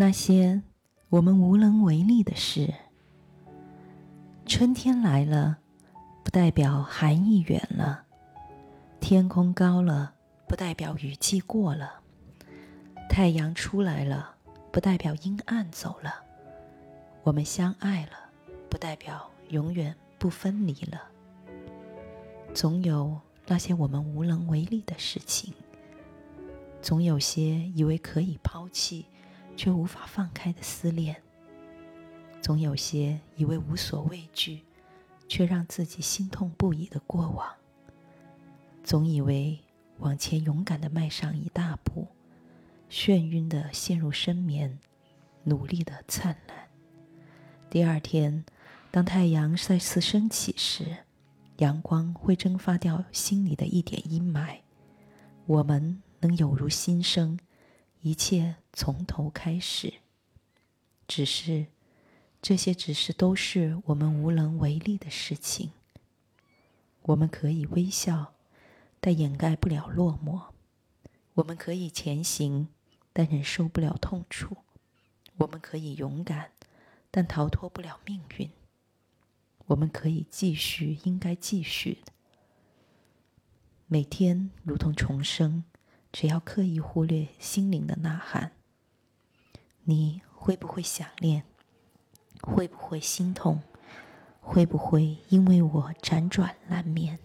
那些我们无能为力的事。春天来了，不代表寒意远了；天空高了，不代表雨季过了；太阳出来了，不代表阴暗走了；我们相爱了，不代表永远不分离了。总有那些我们无能为力的事情，总有些以为可以抛弃却无法放开的思念，总有些以为无所畏惧却让自己心痛不已的过往，总以为往前勇敢的迈上一大步，眩晕的陷入深眠，努力的灿烂。第二天，当太阳再次升起时。阳光会蒸发掉心里的一点阴霾，我们能有如新生，一切从头开始。只是，这些只是都是我们无能为力的事情。我们可以微笑，但掩盖不了落寞；我们可以前行，但忍受不了痛楚；我们可以勇敢，但逃脱不了命运。我们可以继续，应该继续。每天如同重生，只要刻意忽略心灵的呐喊。你会不会想念？会不会心痛？会不会因为我辗转难眠？